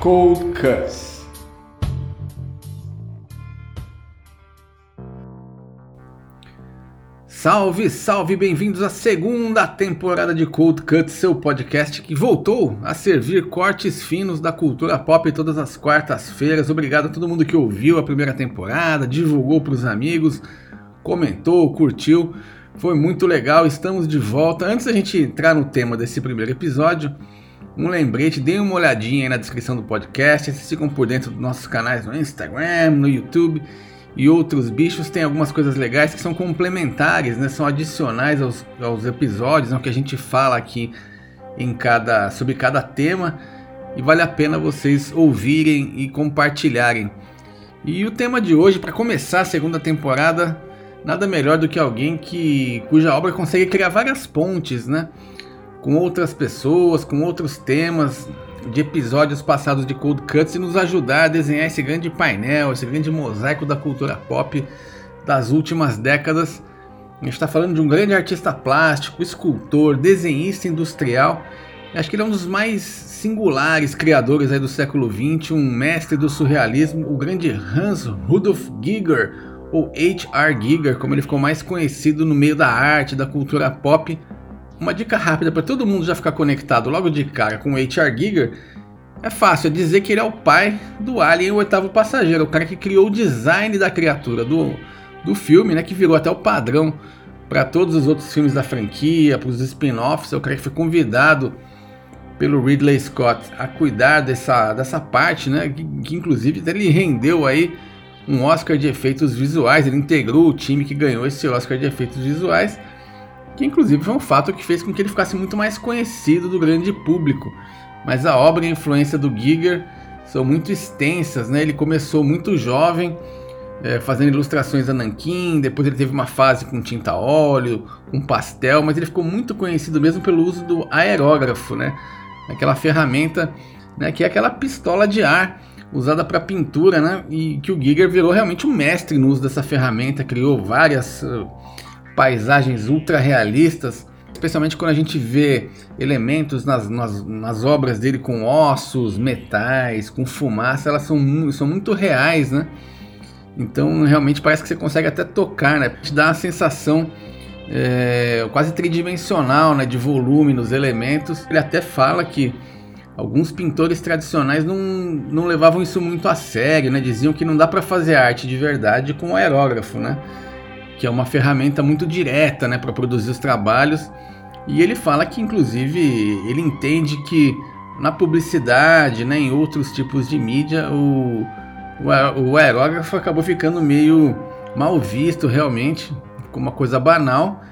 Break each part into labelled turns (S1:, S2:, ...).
S1: Cold Cuts. Salve, salve, bem-vindos à segunda temporada de Cold Cut, seu podcast que voltou a servir cortes finos da cultura pop todas as quartas-feiras. Obrigado a todo mundo que ouviu a primeira temporada, divulgou para os amigos, comentou, curtiu. Foi muito legal, estamos de volta. Antes da gente entrar no tema desse primeiro episódio, um lembrete, deem uma olhadinha aí na descrição do podcast, vocês por dentro dos nossos canais no Instagram, no YouTube e outros bichos tem algumas coisas legais que são complementares, né? São adicionais aos, aos episódios, né? que a gente fala aqui em cada sobre cada tema e vale a pena vocês ouvirem e compartilharem. E o tema de hoje, para começar a segunda temporada, nada melhor do que alguém que cuja obra consegue criar várias pontes, né? Com outras pessoas, com outros temas, de episódios passados de Cold Cuts e nos ajudar a desenhar esse grande painel, esse grande mosaico da cultura pop das últimas décadas. A gente está falando de um grande artista plástico, escultor, desenhista industrial. Acho que ele é um dos mais singulares criadores do século XX, um mestre do surrealismo, o grande Hans Rudolf Giger, ou H.R. Giger, como ele ficou mais conhecido no meio da arte, da cultura pop uma dica rápida para todo mundo já ficar conectado logo de cara com o H.R. Giger é fácil é dizer que ele é o pai do Alien, o oitavo passageiro, o cara que criou o design da criatura do, do filme, né, que virou até o padrão para todos os outros filmes da franquia, para os spin-offs. É o cara que foi convidado pelo Ridley Scott a cuidar dessa, dessa parte, né, que, que inclusive ele rendeu aí um Oscar de efeitos visuais. Ele integrou o time que ganhou esse Oscar de efeitos visuais que inclusive foi um fato que fez com que ele ficasse muito mais conhecido do grande público. Mas a obra e a influência do Giger são muito extensas, né? Ele começou muito jovem, é, fazendo ilustrações a nanquim, depois ele teve uma fase com tinta óleo, com pastel, mas ele ficou muito conhecido mesmo pelo uso do aerógrafo, né? Aquela ferramenta, né, que é aquela pistola de ar usada para pintura, né? E que o Giger virou realmente um mestre no uso dessa ferramenta, criou várias uh, paisagens ultra realistas, especialmente quando a gente vê elementos nas, nas, nas, obras dele com ossos, metais, com fumaça, elas são, são muito reais, né? Então realmente parece que você consegue até tocar, né? Te dá uma sensação é, quase tridimensional, né? De volume nos elementos. Ele até fala que alguns pintores tradicionais não, não levavam isso muito a sério, né? Diziam que não dá para fazer arte de verdade com aerógrafo, né? Que é uma ferramenta muito direta né, para produzir os trabalhos. E ele fala que, inclusive, ele entende que na publicidade, né, em outros tipos de mídia, o, o, aerógrafo acabou ficando meio mal visto realmente, como uma coisa banal,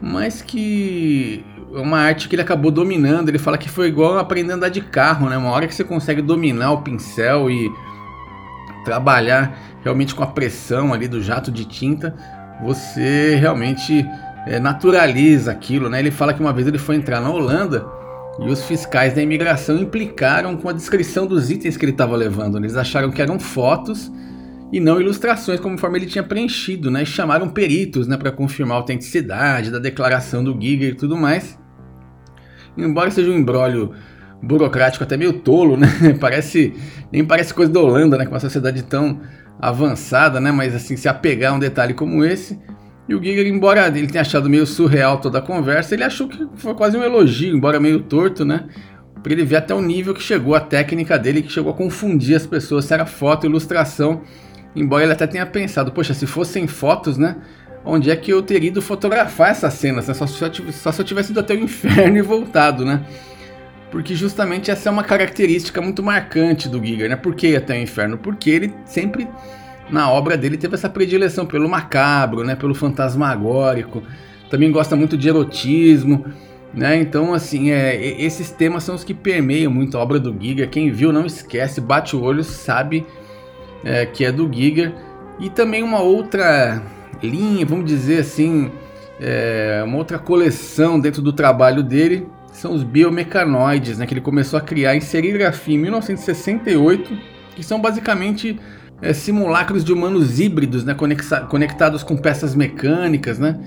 S1: mas que é uma arte que ele acabou dominando. Ele fala que foi igual aprender a andar de carro, né? Uma hora que você consegue dominar o pincel e trabalhar realmente com a pressão ali do jato de tinta, você realmente é, naturaliza aquilo, né? Ele fala que uma vez ele foi entrar na Holanda e os fiscais da imigração implicaram com a descrição dos itens que ele estava levando. Eles acharam que eram fotos e não ilustrações, conforme ele tinha preenchido, né? E chamaram peritos, né, para confirmar a autenticidade da declaração do Giga e tudo mais. Embora seja um embrólio burocrático até meio tolo, né? Parece nem parece coisa da Holanda, né? Com uma sociedade tão avançada, né? Mas assim, se apegar a um detalhe como esse. E o Giger, embora ele tenha achado meio surreal toda a conversa, ele achou que foi quase um elogio, embora meio torto, né? Para ele ver até o nível que chegou a técnica dele, que chegou a confundir as pessoas se era foto, ilustração. Embora ele até tenha pensado, poxa, se fossem fotos, né? Onde é que eu teria ido fotografar essas cenas? Né? Só, só, só se eu tivesse ido até o inferno e voltado, né? Porque justamente essa é uma característica muito marcante do Giger, né? Por que até o inferno? Porque ele sempre na obra dele teve essa predileção pelo macabro, né? Pelo fantasmagórico. Também gosta muito de erotismo. Né? Então, assim, é, esses temas são os que permeiam muito a obra do Giger. Quem viu não esquece, bate o olho, sabe é, que é do Giger. E também uma outra linha, vamos dizer assim, é, uma outra coleção dentro do trabalho dele são os biomecanoides, né, que ele começou a criar em serigrafia em 1968, que são basicamente é, simulacros de humanos híbridos, né, conectados com peças mecânicas, né,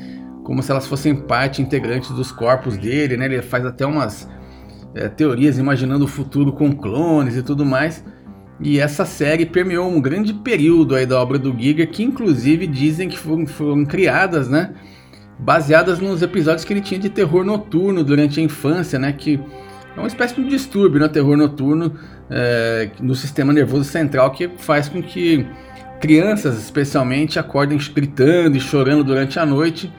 S1: como se elas fossem parte integrante dos corpos dele, né, ele faz até umas é, teorias imaginando o futuro com clones e tudo mais. E essa série permeou um grande período aí da obra do Giger, que inclusive dizem que foram, foram criadas, né? Baseadas nos episódios que ele tinha de terror noturno durante a infância, né? Que é uma espécie de distúrbio, né? Terror noturno é, no sistema nervoso central que faz com que crianças, especialmente, acordem gritando e chorando durante a noite.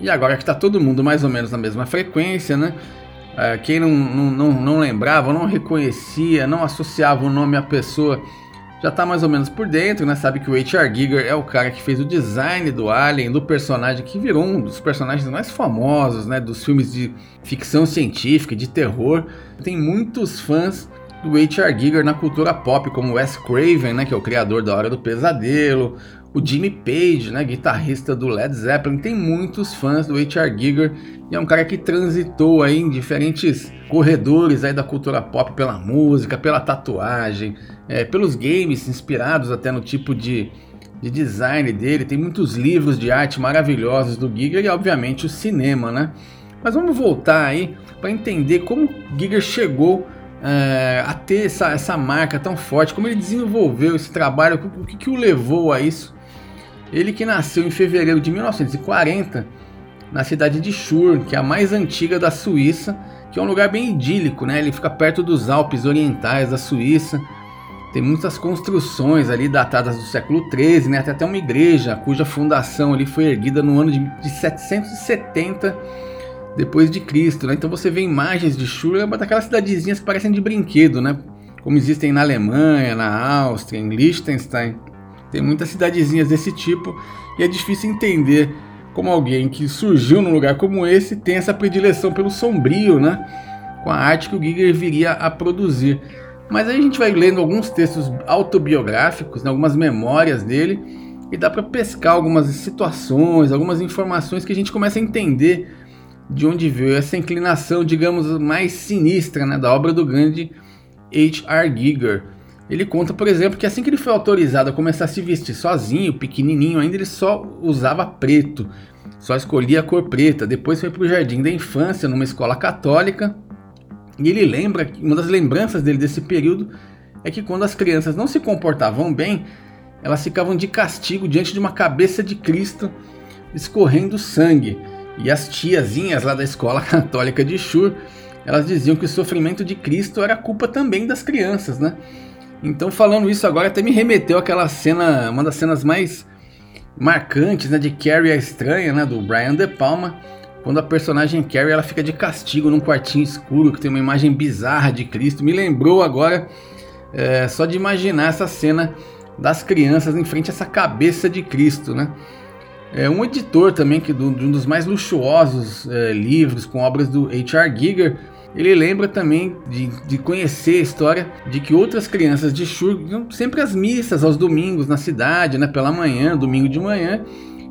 S1: E agora que está todo mundo mais ou menos na mesma frequência, né? É, quem não, não, não, não, lembrava, não reconhecia, não associava o nome à pessoa, já está mais ou menos por dentro, né? Sabe que o H.R. Giger é o cara que fez o design do Alien, do personagem que virou um dos personagens mais famosos, né? Dos filmes de ficção científica, de terror. Tem muitos fãs do H.R. Giger na cultura pop, como Wes Craven, né? Que é o criador da Hora do Pesadelo, o Jimmy Page, né, guitarrista do Led Zeppelin, tem muitos fãs do H.R. Giger e é um cara que transitou aí em diferentes corredores aí da cultura pop pela música, pela tatuagem, é, pelos games inspirados até no tipo de, de design dele. Tem muitos livros de arte maravilhosos do Giger e obviamente o cinema, né? Mas vamos voltar aí para entender como Giger chegou é, a ter essa, essa marca tão forte, como ele desenvolveu esse trabalho, o que, que o levou a isso. Ele que nasceu em fevereiro de 1940 na cidade de Chur, que é a mais antiga da Suíça, que é um lugar bem idílico, né? Ele fica perto dos Alpes Orientais da Suíça. Tem muitas construções ali datadas do século XIII, né? Até uma igreja cuja fundação ali foi erguida no ano de, de 770 depois de Cristo, né? Então você vê imagens de Chur, é daquelas cidadezinhas que parecem de brinquedo, né? Como existem na Alemanha, na Áustria, em Liechtenstein. Tem muitas cidadezinhas desse tipo e é difícil entender como alguém que surgiu num lugar como esse tem essa predileção pelo sombrio, né? Com a arte que o Giger viria a produzir. Mas aí a gente vai lendo alguns textos autobiográficos, né, algumas memórias dele, e dá para pescar algumas situações, algumas informações que a gente começa a entender de onde veio essa inclinação, digamos, mais sinistra né, da obra do grande H.R. Giger. Ele conta, por exemplo, que assim que ele foi autorizado a começar a se vestir sozinho, pequenininho ainda, ele só usava preto, só escolhia a cor preta. Depois foi para o jardim da infância, numa escola católica. E ele lembra, uma das lembranças dele desse período é que quando as crianças não se comportavam bem, elas ficavam de castigo diante de uma cabeça de Cristo escorrendo sangue. E as tiazinhas lá da escola católica de Shur, elas diziam que o sofrimento de Cristo era culpa também das crianças, né? Então, falando isso agora, até me remeteu àquela cena, uma das cenas mais marcantes, né, de Carrie a Estranha, né, do Brian De Palma, quando a personagem Carrie ela fica de castigo num quartinho escuro que tem uma imagem bizarra de Cristo. Me lembrou agora, é, só de imaginar essa cena das crianças em frente a essa cabeça de Cristo, né? É um editor também que do, de um dos mais luxuosos é, livros com obras do H.R. Giger ele lembra também de, de, conhecer a história de que outras crianças de Shur iam sempre às missas aos domingos na cidade, né, pela manhã, domingo de manhã,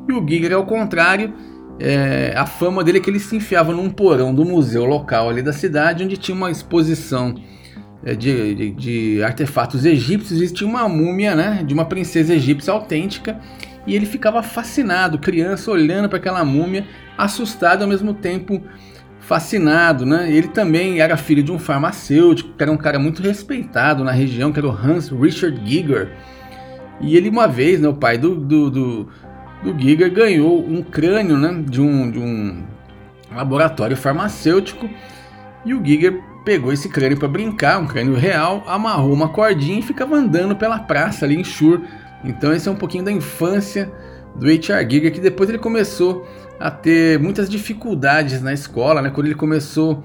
S1: e o Giger, ao contrário, é, a fama dele é que ele se enfiava num porão do museu local ali da cidade, onde tinha uma exposição é, de, de, de, artefatos egípcios e tinha uma múmia né, de uma princesa egípcia autêntica, e ele ficava fascinado, criança, olhando para aquela múmia, assustado ao mesmo tempo fascinado, né? Ele também era filho de um farmacêutico, que era um cara muito respeitado na região, que era o Hans Richard Giger. E ele uma vez, né, o pai do, do, do, do Giger, ganhou um crânio né, de, um, de um laboratório farmacêutico. E o Giger pegou esse crânio para brincar, um crânio real, amarrou uma cordinha e ficava andando pela praça ali em Shur. Então esse é um pouquinho da infância do H.R. Giger, que depois ele começou a ter muitas dificuldades na escola, né? Quando ele começou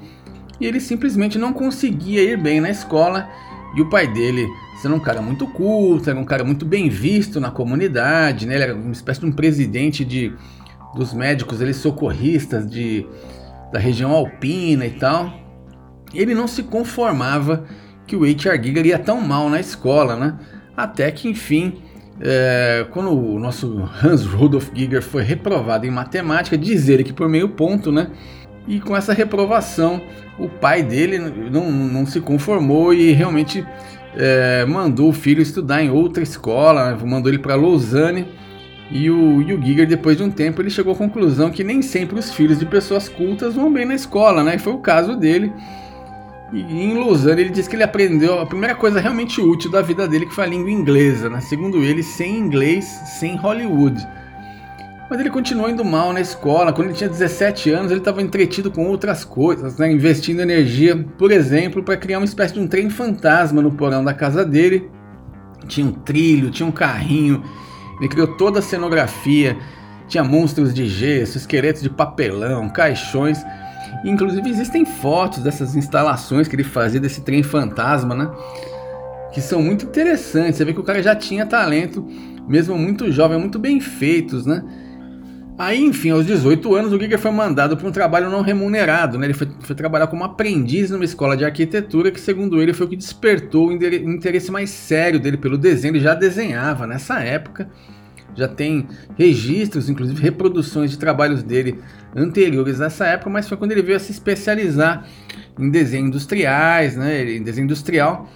S1: e ele simplesmente não conseguia ir bem na escola e o pai dele, sendo um cara muito culto, era um cara muito bem visto na comunidade, né? Ele era uma espécie de um presidente de dos médicos, eles socorristas de da região alpina e tal. Ele não se conformava que o H.R. Giger ia tão mal na escola, né? Até que, enfim, é, quando o nosso Hans Rudolf Giger foi reprovado em matemática, diz ele que por meio ponto, né? E com essa reprovação, o pai dele não, não se conformou e realmente é, mandou o filho estudar em outra escola, né? mandou ele para Lausanne. E o, e o Giger, depois de um tempo, ele chegou à conclusão que nem sempre os filhos de pessoas cultas vão bem na escola, né? E foi o caso dele. E em Lausanne ele disse que ele aprendeu a primeira coisa realmente útil da vida dele, que foi a língua inglesa, né? Segundo ele, sem inglês, sem Hollywood. Mas ele continuou indo mal na escola. Quando ele tinha 17 anos, ele estava entretido com outras coisas, né? investindo energia, por exemplo, para criar uma espécie de um trem fantasma no porão da casa dele. Tinha um trilho, tinha um carrinho. Ele criou toda a cenografia. Tinha monstros de gesso, esqueletos de papelão, caixões. Inclusive existem fotos dessas instalações que ele fazia desse trem fantasma, né? Que são muito interessantes. Você vê que o cara já tinha talento, mesmo muito jovem, muito bem feitos, né? Aí, enfim, aos 18 anos, o Giger foi mandado para um trabalho não remunerado. Né? Ele foi, foi, trabalhar como aprendiz numa escola de arquitetura, que, segundo ele, foi o que despertou o interesse mais sério dele pelo desenho. Ele já desenhava nessa época, já tem registros, inclusive reproduções de trabalhos dele anteriores a essa época, mas foi quando ele veio a se especializar em desenho industriais, né? em desenho industrial.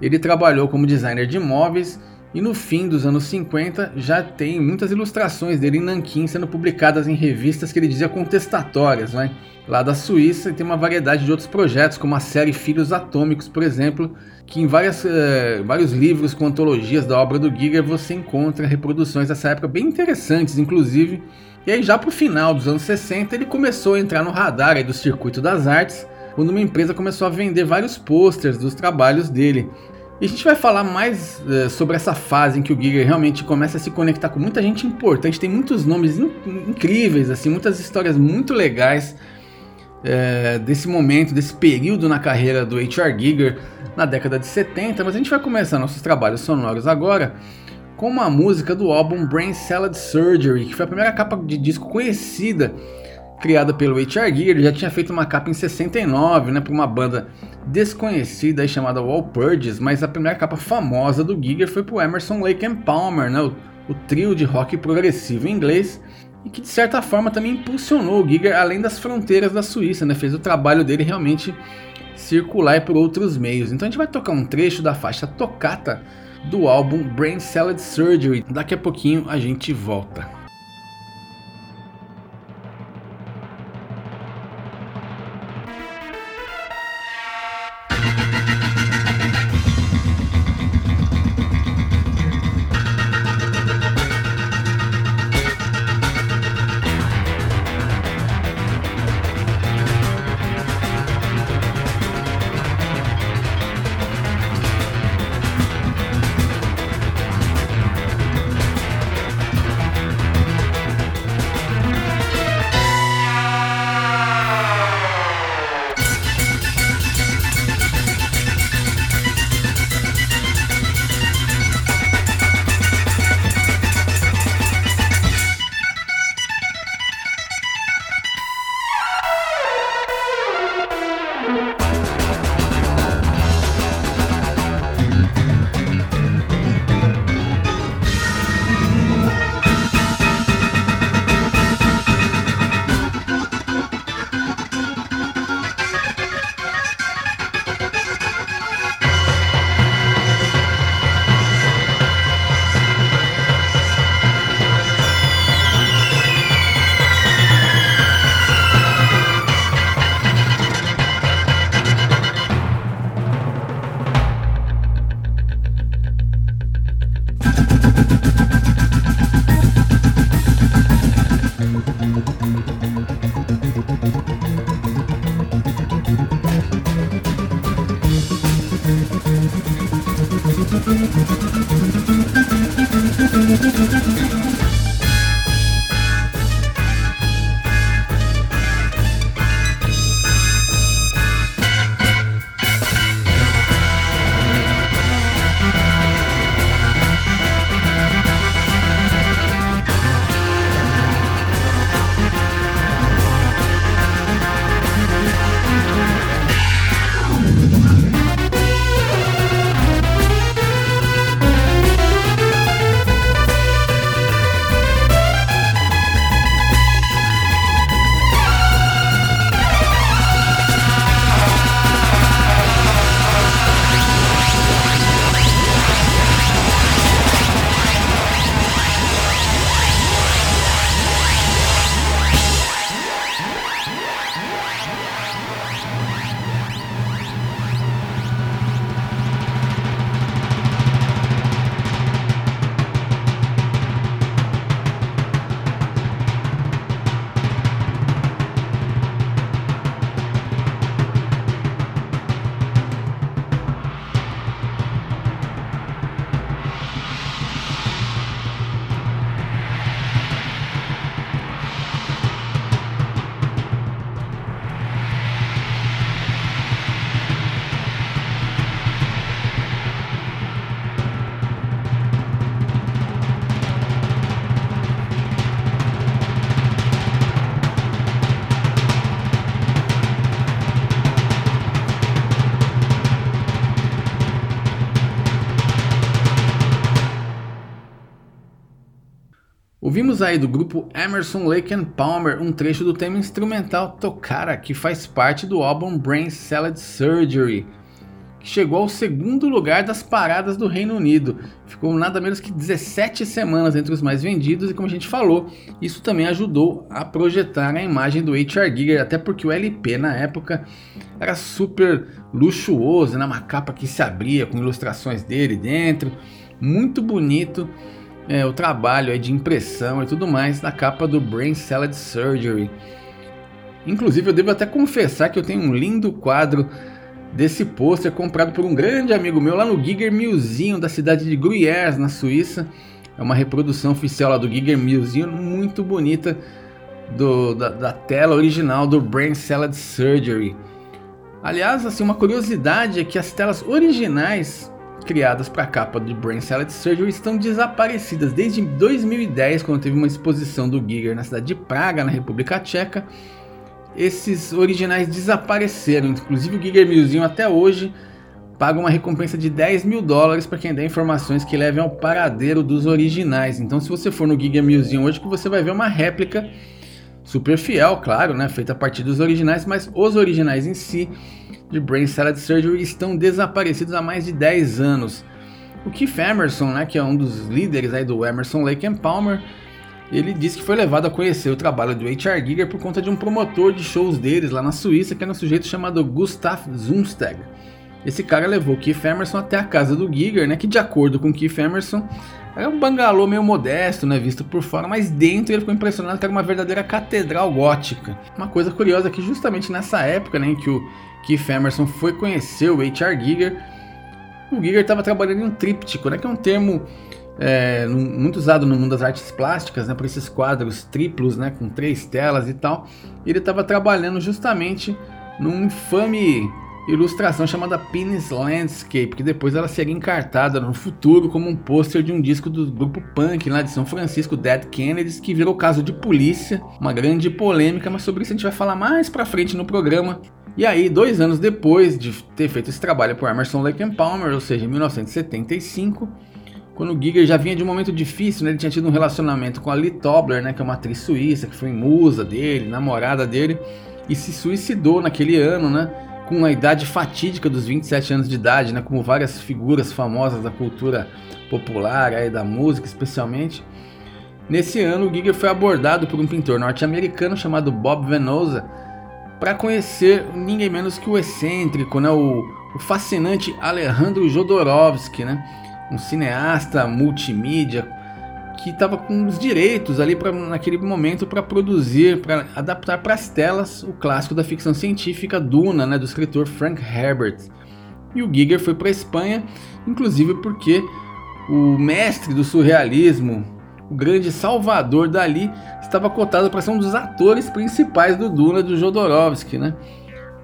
S1: Ele trabalhou como designer de móveis e no fim dos anos 50 já tem muitas ilustrações dele em Nanquim sendo publicadas em revistas que ele dizia contestatórias, né? lá da Suíça, e tem uma variedade de outros projetos, como a série Filhos Atômicos, por exemplo, que em várias, uh, vários livros com antologias da obra do Giger você encontra reproduções dessa época bem interessantes, inclusive. E aí já para o final dos anos 60 ele começou a entrar no radar do circuito das artes, quando uma empresa começou a vender vários posters dos trabalhos dele. E a gente vai falar mais uh, sobre essa fase em que o Giger realmente começa a se conectar com muita gente importante. Tem muitos nomes in incríveis, assim, muitas histórias muito legais uh, desse momento, desse período na carreira do H.R. Giger na década de 70. Mas a gente vai começar nossos trabalhos sonoros agora com uma música do álbum Brain Salad Surgery, que foi a primeira capa de disco conhecida criada pelo H.R. Giger, ele já tinha feito uma capa em 69, né, para uma banda desconhecida chamada Wall Purges, mas a primeira capa famosa do Giger foi para Emerson Lake and Palmer, né, o, o, trio de rock progressivo inglês, e que de certa forma também impulsionou o Giger além das fronteiras da Suíça, né, fez o trabalho dele realmente circular por outros meios. Então a gente vai tocar um trecho da faixa Tocata do álbum Brain Salad Surgery. Daqui a pouquinho a gente volta. Ouvimos aí do grupo Emerson Lake and Palmer um trecho do tema instrumental Tocara, que faz parte do álbum Brain Salad Surgery, que chegou ao segundo lugar das paradas do Reino Unido. Ficou nada menos que 17 semanas entre os mais vendidos e como a gente falou, isso também ajudou a projetar a imagem do H.R. Giger, até porque o LP na época era super luxuoso, né? uma capa que se abria com ilustrações dele dentro, muito bonito é, o trabalho de impressão e tudo mais da capa do Brain Salad Surgery. Inclusive eu devo até confessar que eu tenho um lindo quadro desse pôster comprado por um grande amigo meu lá no Giger Museum da cidade de Gruyères, na Suíça. É uma reprodução oficial lá do Giger Museum, muito bonita do, da, da, tela original do Brain Salad Surgery. Aliás, assim, uma curiosidade é que as telas originais criadas para a capa do Brain Salad Surgery estão desaparecidas desde 2010, quando teve uma exposição do Giger na cidade de Praga, na República Tcheca esses originais desapareceram. Inclusive o Giger Museum até hoje paga uma recompensa de 10 mil dólares para quem der informações que levem ao paradeiro dos originais. Então se você for no Giger Museum hoje que você vai ver uma réplica super fiel, claro, né, feita a partir dos originais, mas os originais em si de Brain Salad Surgery estão desaparecidos há mais de 10 anos. O Keith Emerson, né, que é um dos líderes aí do Emerson Lake and Palmer, ele disse que foi levado a conhecer o trabalho do H.R. Giger por conta de um promotor de shows deles lá na Suíça, que era um sujeito chamado Gustav Zumsteg. Esse cara levou Keith Emerson até a casa do Giger, né, que de acordo com Keith Emerson era um bangalô meio modesto, né, visto por fora, mas dentro ele ficou impressionado que era uma verdadeira catedral gótica. Uma coisa curiosa é que justamente nessa época né, em que o Keith Emerson foi conhecer o H.R. Giger, o Giger estava trabalhando em um tríptico, né, que é um termo é, muito usado no mundo das artes plásticas, né, por esses quadros triplos, né, com três telas e tal. Ele estava trabalhando justamente numa infame ilustração chamada Penis Landscape, que depois ela seria encartada no futuro como um pôster de um disco do grupo punk lá de São Francisco, Dead Kennedys, que virou caso de polícia, uma grande polêmica, mas sobre isso a gente vai falar mais pra frente no programa. E aí, dois anos depois de ter feito esse trabalho por Emerson Lake and Palmer, ou seja, em 1975, quando o Giger já vinha de um momento difícil, né? Ele tinha tido um relacionamento com a Lee Tobler, né? Que é uma atriz suíça, que foi musa dele, namorada dele, e se suicidou naquele ano, né? Com a idade fatídica dos 27 anos de idade, né? Como várias figuras famosas da cultura popular, aí, da música especialmente. Nesse ano, o Giger foi abordado por um pintor norte-americano chamado Bob Venosa para conhecer ninguém menos que o excêntrico, né? O, o fascinante Alejandro Jodorowsky, né? um cineasta multimídia que estava com os direitos ali pra, naquele momento para produzir, para adaptar para as telas o clássico da ficção científica Duna, né, do escritor Frank Herbert. E o Giger foi para a Espanha, inclusive porque o mestre do surrealismo, o grande Salvador Dali, estava cotado para ser um dos atores principais do Duna do Jodorowsky, né?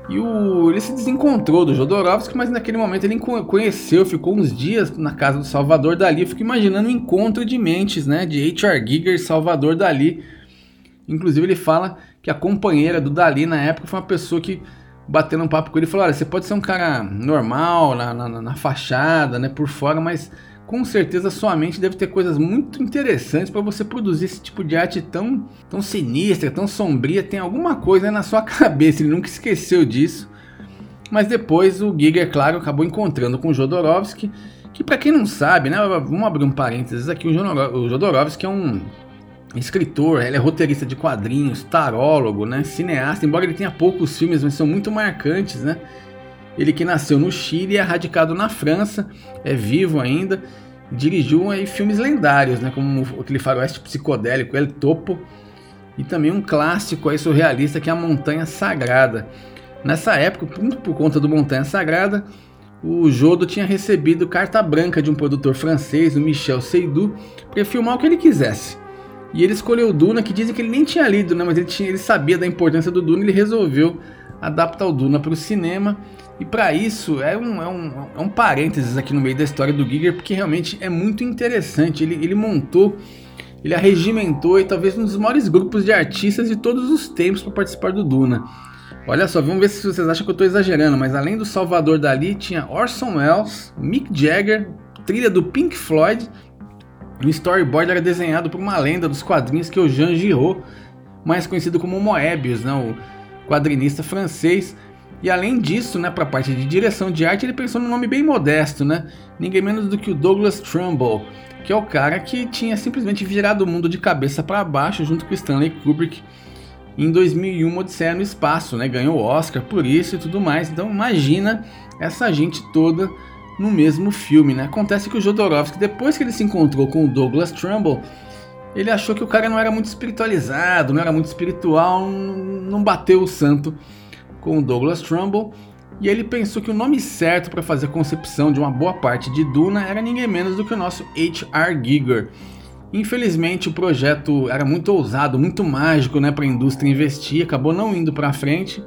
S1: E o, ele se desencontrou do Jodorowsky, mas naquele momento ele conheceu, ficou uns dias na casa do Salvador Dali. Eu fico imaginando um encontro de mentes, né? De H.R. Giger e Salvador Dali. Inclusive ele fala que a companheira do Dali na época foi uma pessoa que batendo um papo com ele falou: Olha, você pode ser um cara normal na, na, na fachada, né? Por fora, mas com certeza sua mente deve ter coisas muito interessantes para você produzir esse tipo de arte tão, tão sinistra, tão sombria. Tem alguma coisa na sua cabeça, ele nunca esqueceu disso. Mas depois o Giger, claro, acabou encontrando com o Jodorowsky, que para quem não sabe, né, vamos abrir um parênteses aqui, o Jodorowsky é um escritor, ele é roteirista de quadrinhos, tarólogo, né, cineasta, embora ele tenha poucos filmes, mas são muito marcantes, né? Ele que nasceu no Chile e é radicado na França, é vivo ainda, dirigiu aí filmes lendários, né, como aquele faroeste psicodélico El Topo, e também um clássico aí surrealista que é a Montanha Sagrada. Nessa época, muito por conta do Montanha Sagrada, o Jodo tinha recebido carta branca de um produtor francês, o Michel Seydoux, para filmar o que ele quisesse. E ele escolheu o Duna, que dizem que ele nem tinha lido, né, mas ele, tinha, ele sabia da importância do Duna e ele resolveu adaptar o Duna para o cinema. E para isso é um, é, um, é um parênteses aqui no meio da história do Giger, porque realmente é muito interessante. Ele, ele montou, ele arregimentou e talvez um dos maiores grupos de artistas de todos os tempos para participar do Duna. Olha só, vamos ver se vocês acham que eu estou exagerando, mas além do Salvador Dali, tinha Orson Welles, Mick Jagger, trilha do Pink Floyd, O storyboard era desenhado por uma lenda dos quadrinhos que é o Jean Giraud, mais conhecido como Moebius, né, o quadrinista francês. E além disso, né, para a parte de direção de arte, ele pensou num nome bem modesto, né? Ninguém menos do que o Douglas Trumbull, que é o cara que tinha simplesmente virado o mundo de cabeça para baixo junto com Stanley Kubrick em 2001 Odisseia no Espaço, né? Ganhou o Oscar por isso e tudo mais. Então imagina essa gente toda no mesmo filme, né? Acontece que o Jodorowsky, depois que ele se encontrou com o Douglas Trumbull, ele achou que o cara não era muito espiritualizado, não era muito espiritual, não bateu o santo com o Douglas Trumbull. E ele pensou que o nome certo para fazer a concepção de uma boa parte de Duna era ninguém menos do que o nosso H.R. Giger. Infelizmente o projeto era muito ousado, muito mágico né, para a indústria investir, acabou não indo para frente.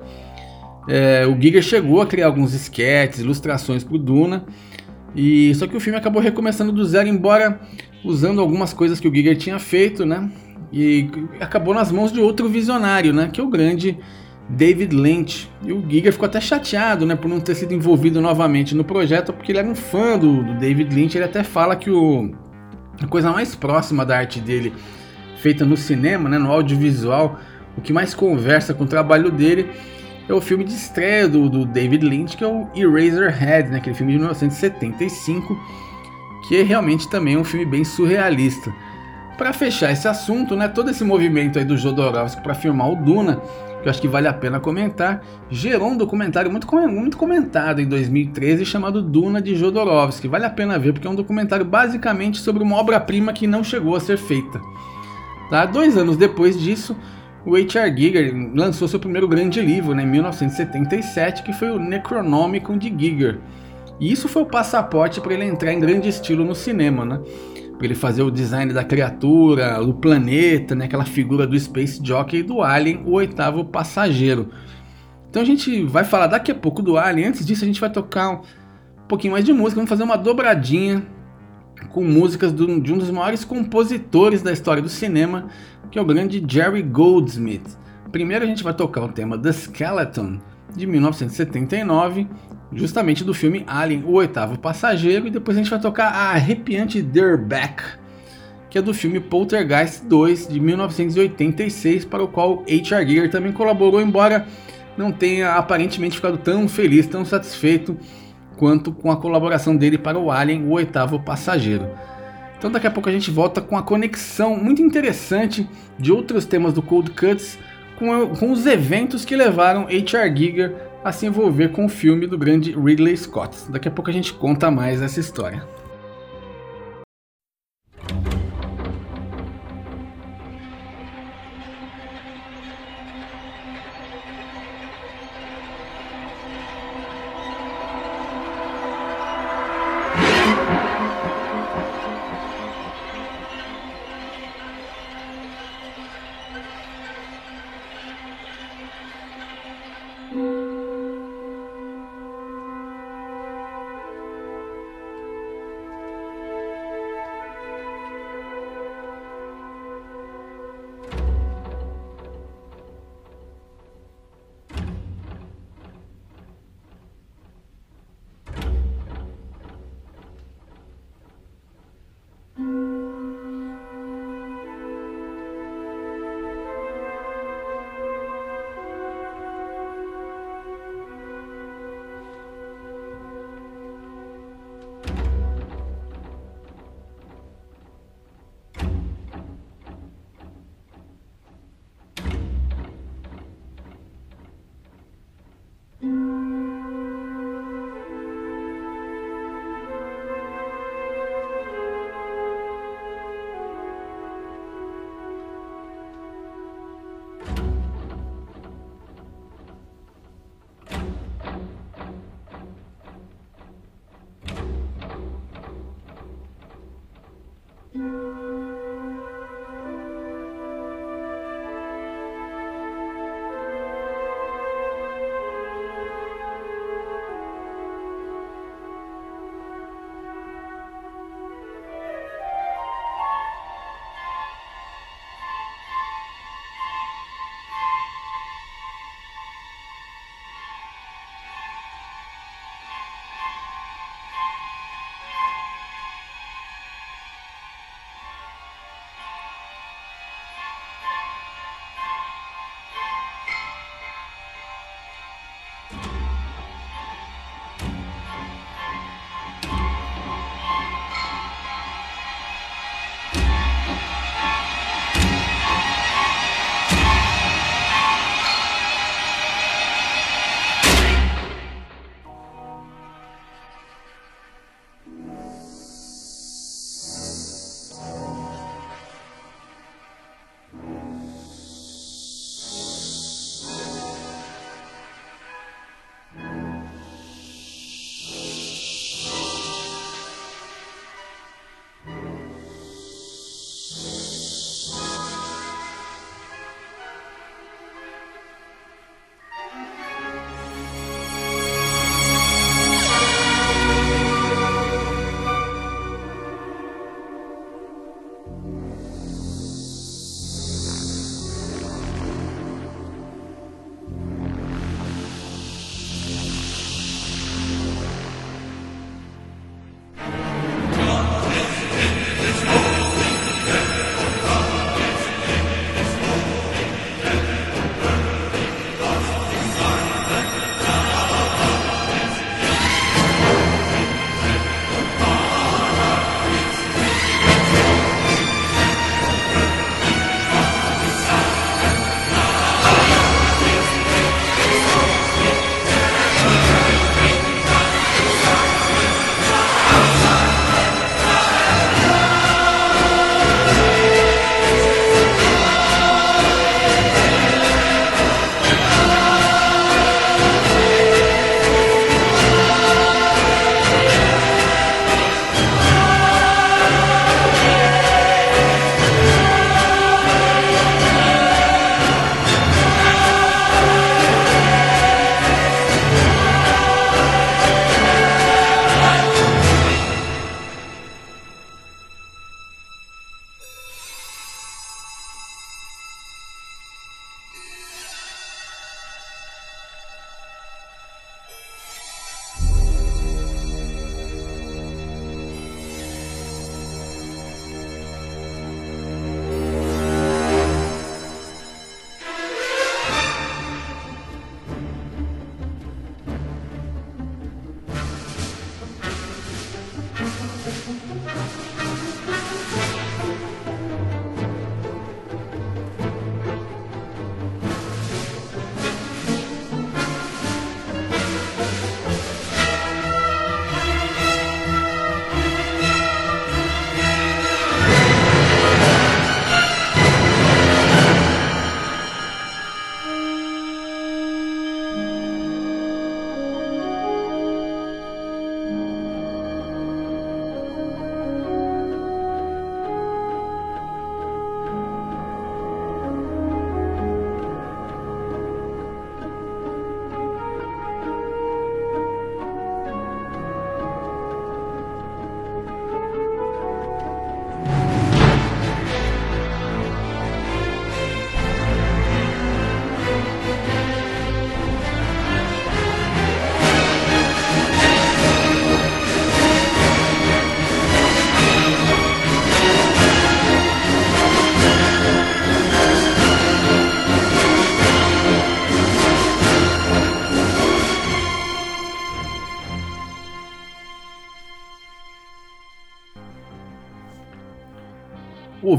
S1: É, o Giger chegou a criar alguns esquetes, ilustrações para Duna, e só que o filme acabou recomeçando do zero, embora usando algumas coisas que o Giger tinha feito, né? E acabou nas mãos de outro visionário, né? Que é o grande David Lynch. E o Giger ficou até chateado, né, por não ter sido envolvido novamente no projeto, porque ele era um fã do, do David Lynch. Ele até fala que o, a coisa mais próxima da arte dele, feita no cinema, né, no audiovisual, o que mais conversa com o trabalho dele é o filme de estreia do, do David Lynch, que é o Eraserhead, né, aquele filme de 1975, que é realmente também um filme bem surrealista. Para fechar esse assunto, né, todo esse movimento aí do Jodorowsky para filmar o Duna, que eu acho que vale a pena comentar, gerou um documentário muito, muito comentado em 2013 chamado Duna de Jodorowsky. Vale a pena ver porque é um documentário basicamente sobre uma obra-prima que não chegou a ser feita. Tá? Dois anos depois disso, o H.R. Giger lançou seu primeiro grande livro, né, em 1977, que foi o Necronomicon de Giger. E isso foi o passaporte para ele entrar em grande estilo no cinema, né? Para ele fazer o design da criatura, do planeta, né, aquela figura do Space Jockey e do Alien, o oitavo passageiro. Então a gente vai falar daqui a pouco do Alien. Antes disso, a gente vai tocar um pouquinho mais de música. Vamos fazer uma dobradinha com músicas de um dos maiores compositores da história do cinema, que é o grande Jerry Goldsmith. Primeiro a gente vai tocar o tema The Skeleton, de 1979, justamente do filme Alien, o oitavo passageiro, e depois a gente vai tocar a arrepiante Back, que é do filme Poltergeist 2, de 1986, para o qual H.R. Giger também colaborou, embora não tenha aparentemente ficado tão feliz, tão satisfeito quanto com a colaboração dele para o Alien, o oitavo passageiro. Então daqui a pouco a gente volta com a conexão muito interessante de outros temas do Cold Cuts com, com os eventos que levaram H.R. Giger a se envolver com o filme do grande Ridley Scott. Daqui a pouco a gente conta mais essa história.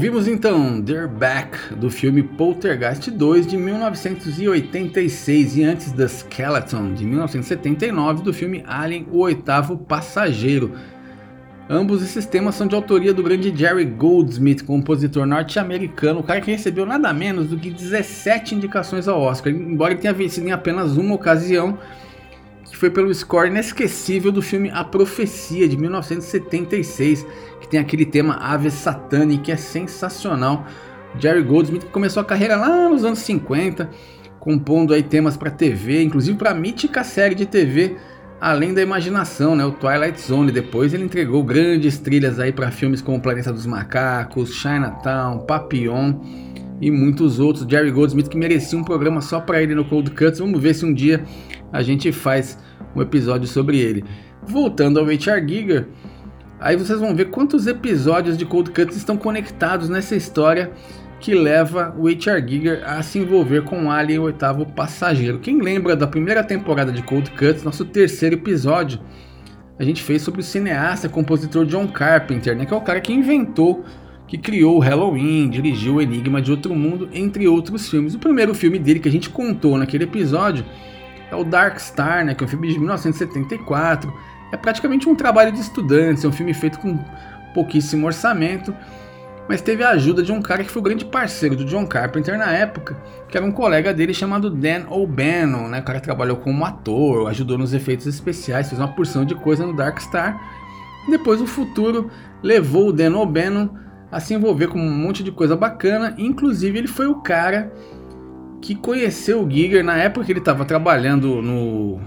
S1: Ouvimos então They're Back do filme Poltergeist 2 de 1986 e antes The Skeleton de 1979 do filme Alien o Oitavo Passageiro. Ambos esses temas são de autoria do grande Jerry Goldsmith, compositor norte-americano, o cara que recebeu nada menos do que 17 indicações ao Oscar, embora tenha vencido em apenas uma ocasião, foi pelo score inesquecível do filme A Profecia de 1976 tem aquele tema Ave Satani que é sensacional. Jerry Goldsmith começou a carreira lá nos anos 50, compondo aí temas para TV, inclusive para a mítica série de TV Além da Imaginação, né, o Twilight Zone. Depois ele entregou grandes trilhas aí para filmes como Planeta dos Macacos, Chinatown, Papillon e muitos outros. Jerry Goldsmith que merecia um programa só para ele no Cold Cuts. Vamos ver se um dia a gente faz um episódio sobre ele. Voltando ao H.R. Giger, Aí vocês vão ver quantos episódios de Cold Cuts estão conectados nessa história que leva o H.R. Giger a se envolver com Alien o Oitavo Passageiro. Quem lembra da primeira temporada de Cold Cuts, nosso terceiro episódio, a gente fez sobre o cineasta compositor John Carpenter, né, que é o cara que inventou, que criou o Halloween, dirigiu o Enigma de Outro Mundo, entre outros filmes. O primeiro filme dele que a gente contou naquele episódio é o Dark Star, né, que é um filme de 1974 é praticamente um trabalho de estudantes, é um filme feito com pouquíssimo orçamento, mas teve a ajuda de um cara que foi o grande parceiro do John Carpenter na época, que era um colega dele chamado Dan O'Bannon, né? O cara trabalhou como ator, ajudou nos efeitos especiais, fez uma porção de coisa no Dark Star. Depois o futuro levou o Dan O'Bannon a se envolver com um monte de coisa bacana, inclusive ele foi o cara que conheceu o Giger na época que ele estava trabalhando no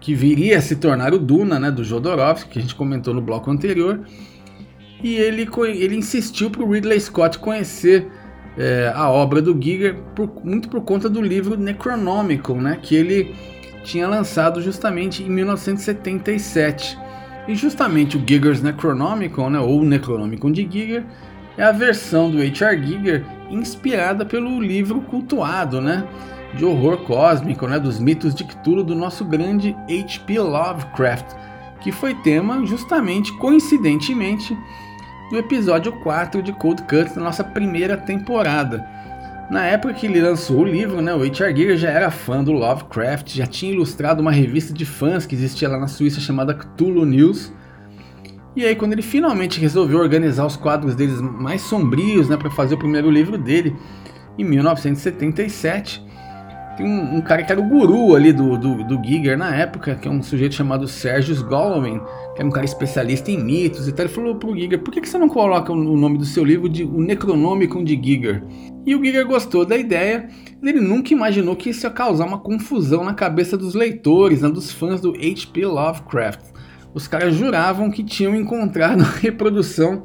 S1: que viria a se tornar o Duna, né, do Jodorowsky, que a gente comentou no bloco anterior. E ele, ele insistiu para o Ridley Scott conhecer é, a obra do Giger, por, muito por conta do livro Necronomicon, né, que ele tinha lançado justamente em 1977. E justamente o Giger's Necronomicon, né, ou Necronomicon de Giger, é a versão do H.R. Giger inspirada pelo livro cultuado, né? de horror cósmico, né, dos mitos de Cthulhu do nosso grande H.P. Lovecraft, que foi tema justamente coincidentemente do episódio 4 de Cold Cuts da nossa primeira temporada. Na época que ele lançou o livro, né, o H.R. Giger já era fã do Lovecraft, já tinha ilustrado uma revista de fãs que existia lá na Suíça chamada Cthulhu News. E aí, quando ele finalmente resolveu organizar os quadros deles mais sombrios né, para fazer o primeiro livro dele, em 1977, tem um, um, cara que era o guru ali do, do, do, Giger na época, que é um sujeito chamado Sergius Goldwyn, que era um cara especialista em mitos e tal. Ele falou pro Giger: por que, que você não coloca o nome do seu livro de O Necronomicon de Giger? E o Giger gostou da ideia, ele nunca imaginou que isso ia causar uma confusão na cabeça dos leitores, né, dos fãs do H.P. Lovecraft. Os caras juravam que tinham encontrado a reprodução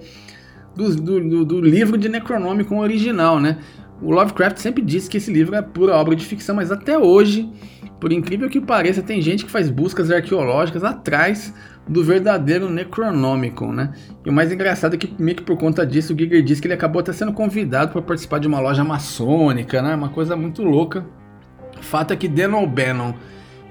S1: do, do, do, livro de Necronomicon original, né? O Lovecraft sempre disse que esse livro é pura obra de ficção, mas até hoje, por incrível que pareça, tem gente que faz buscas arqueológicas atrás do verdadeiro Necronomicon, né? E o mais engraçado é que, meio que por conta disso, o Giger disse que ele acabou até sendo convidado para participar de uma loja maçônica, né? Uma coisa muito louca. O fato é que Dan O'Bannon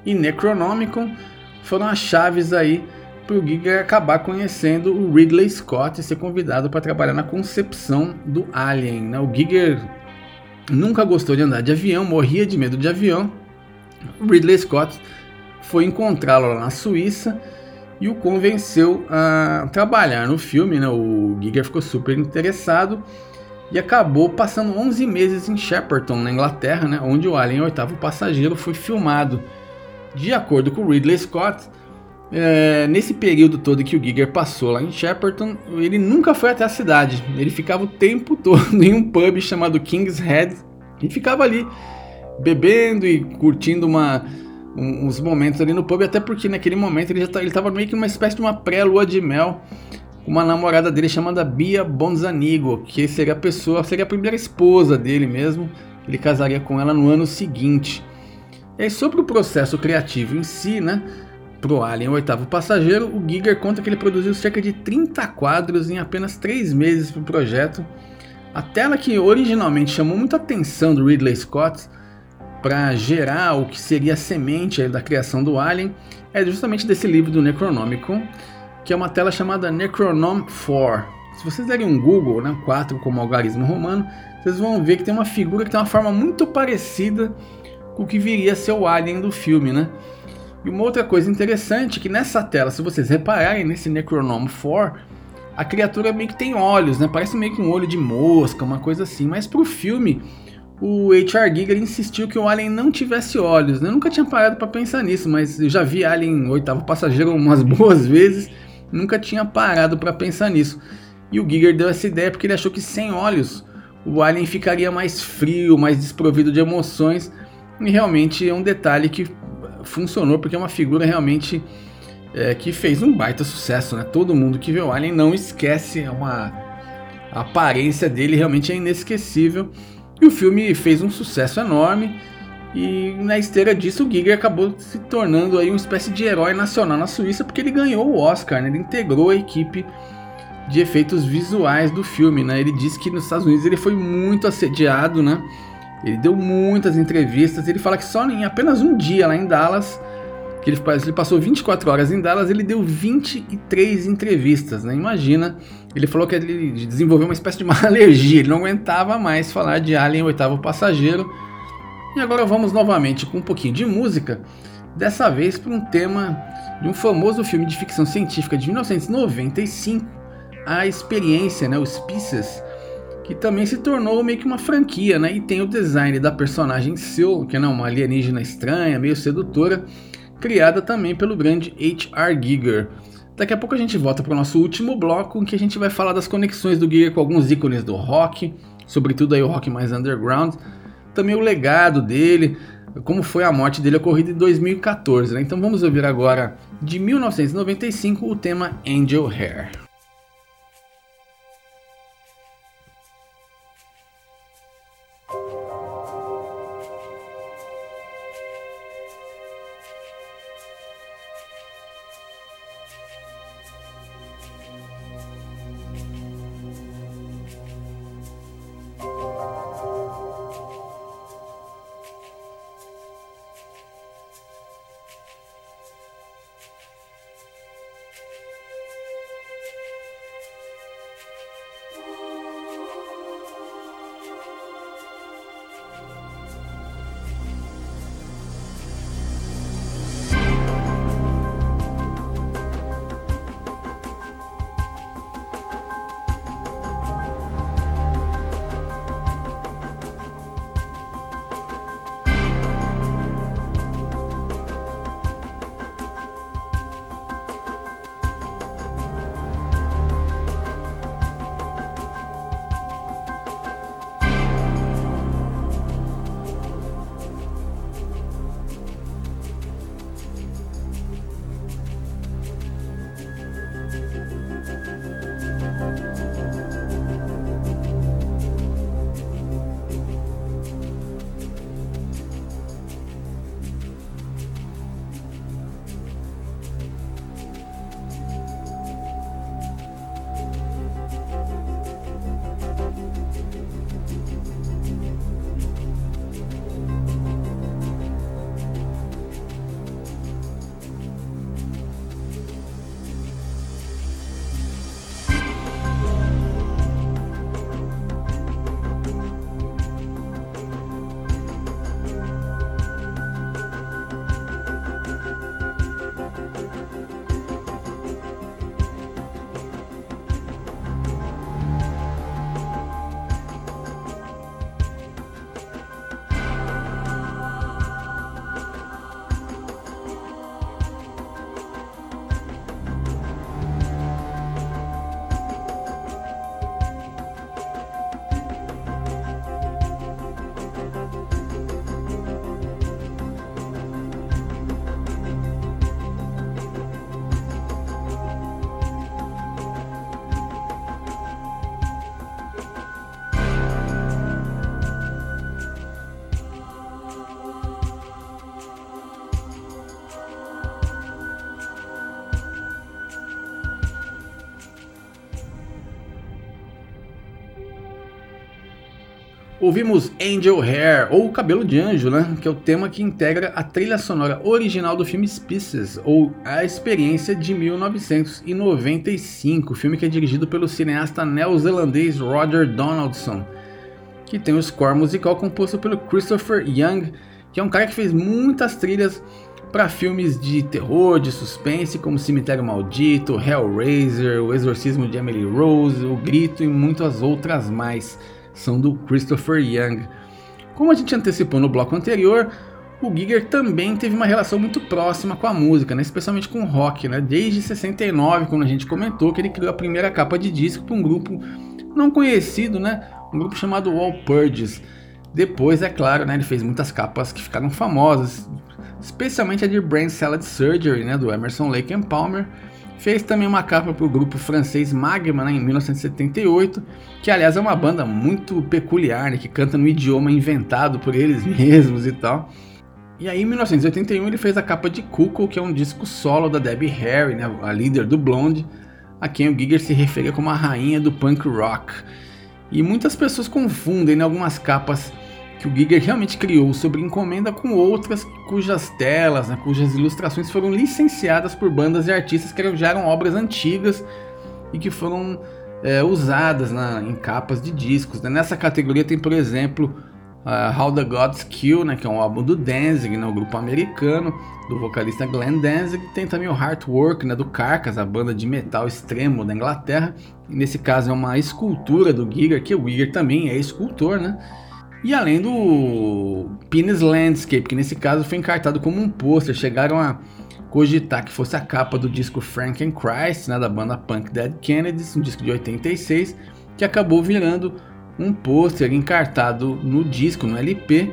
S1: e Necronomicon foram as chaves aí para o Giger acabar conhecendo o Ridley Scott e ser convidado para trabalhar na concepção do Alien, né? O Giger nunca gostou de andar de avião, morria de medo de avião. Ridley Scott foi encontrá-lo lá na Suíça e o convenceu a trabalhar no filme. Né? O Giger ficou super interessado e acabou passando 11 meses em Shepperton, na Inglaterra, né? onde o Alien Oitavo Passageiro foi filmado. De acordo com Ridley Scott, é, nesse período todo que o Giger passou lá em Shepperton, ele nunca foi até a cidade. Ele ficava o tempo todo em um pub chamado King's Head e ficava ali bebendo e curtindo uma, um, uns momentos ali no pub, até porque naquele momento ele já estava meio que numa espécie de uma pré-lua de mel com uma namorada dele chamada Bia Bonzanigo, que seria a pessoa, seria a primeira esposa dele mesmo. Ele casaria com ela no ano seguinte. Aí, sobre o processo criativo em si, né? Pro Alien, o oitavo passageiro, o Giger conta que ele produziu cerca de 30 quadros em apenas 3 meses para o projeto. A tela que originalmente chamou muita atenção do Ridley Scott para gerar o que seria a semente da criação do Alien é justamente desse livro do Necronomicon, que é uma tela chamada Necronom 4. Se vocês derem um Google, né, 4 como algarismo romano, vocês vão ver que tem uma figura que tem uma forma muito parecida com o que viria a ser o alien do filme, né? E uma outra coisa interessante é que nessa tela, se vocês repararem nesse Necronome 4, a criatura meio que tem olhos, né? Parece meio que um olho de mosca, uma coisa assim. Mas pro filme, o H.R. Giger insistiu que o Alien não tivesse olhos. Né? Eu nunca tinha parado para pensar nisso, mas eu já vi Alien Oitavo Passageiro umas boas vezes. Nunca tinha parado para pensar nisso. E o Giger deu essa ideia porque ele achou que sem olhos o Alien ficaria mais frio, mais desprovido de emoções. E realmente é um detalhe que funcionou porque é uma figura realmente é, que fez um baita sucesso, né? Todo mundo que vê o Alien não esquece, é uma a aparência dele realmente é inesquecível. E o filme fez um sucesso enorme. E na esteira disso, o Giger acabou se tornando aí uma espécie de herói nacional na Suíça, porque ele ganhou o Oscar, né? ele integrou a equipe de efeitos visuais do filme. Né? Ele disse que nos Estados Unidos ele foi muito assediado, né? Ele deu muitas entrevistas. Ele fala que só em apenas um dia lá em Dallas, que ele, ele passou 24 horas em Dallas, ele deu 23 entrevistas. Né? Imagina, ele falou que ele desenvolveu uma espécie de uma alergia, ele não aguentava mais falar de Alien Oitavo Passageiro. E agora vamos novamente com um pouquinho de música, dessa vez para um tema de um famoso filme de ficção científica de 1995, A Experiência, né, o Species que também se tornou meio que uma franquia, né? E tem o design da personagem Sil, que é uma alienígena estranha, meio sedutora, criada também pelo grande H.R. Giger. Daqui a pouco a gente volta para o nosso último bloco, em que a gente vai falar das conexões do Giger com alguns ícones do rock, sobretudo aí o rock mais underground, também o legado dele, como foi a morte dele ocorrida em 2014. Né? Então vamos ouvir agora, de 1995, o tema Angel Hair. Ouvimos Angel Hair, ou Cabelo de Anjo, né? Que é o tema que integra a trilha sonora original do filme Species, ou A Experiência de 1995, filme que é dirigido pelo cineasta neozelandês Roger Donaldson, que tem o score musical composto pelo Christopher Young, que é um cara que fez muitas trilhas para filmes de terror, de suspense, como Cemitério Maldito, Hellraiser, O Exorcismo de Emily Rose, O Grito e muitas outras mais. São do Christopher Young. Como a gente antecipou no bloco anterior, o Giger também teve uma relação muito próxima com a música, né? especialmente com o rock, né? desde 69, quando a gente comentou que ele criou a primeira capa de disco para um grupo não conhecido, né? um grupo chamado Wall Purges. Depois, é claro, né, ele fez muitas capas que ficaram famosas, especialmente a de Brain Salad Surgery, né, do Emerson Lake and Palmer. Fez também uma capa para o grupo francês Magma né, em 1978, que aliás é uma banda muito peculiar, né, que canta no idioma inventado por eles mesmos e tal. E aí em 1981 ele fez a capa de Cuckoo, que é um disco solo da Debbie Harry, né, a líder do Blonde, a quem o Giger se referia como a rainha do punk rock. E muitas pessoas confundem né, algumas capas que o Giger realmente criou sobre encomenda com outras cujas telas, né, cujas ilustrações foram licenciadas por bandas e artistas que já eram obras antigas e que foram é, usadas na, em capas de discos. Né? Nessa categoria tem, por exemplo, uh, How the Gods Kill, né, que é um álbum do Danzig, né, o grupo americano, do vocalista Glenn Danzig. Tem também o Heartwork, né, do Carcass, a banda de metal extremo da Inglaterra. E nesse caso é uma escultura do Giger, que o Giger também é escultor, né? E além do Penis Landscape, que nesse caso foi encartado como um pôster, chegaram a cogitar que fosse a capa do disco Frankenchrist, né, da banda punk Dead Kennedys, um disco de 86, que acabou virando um pôster encartado no disco, no LP,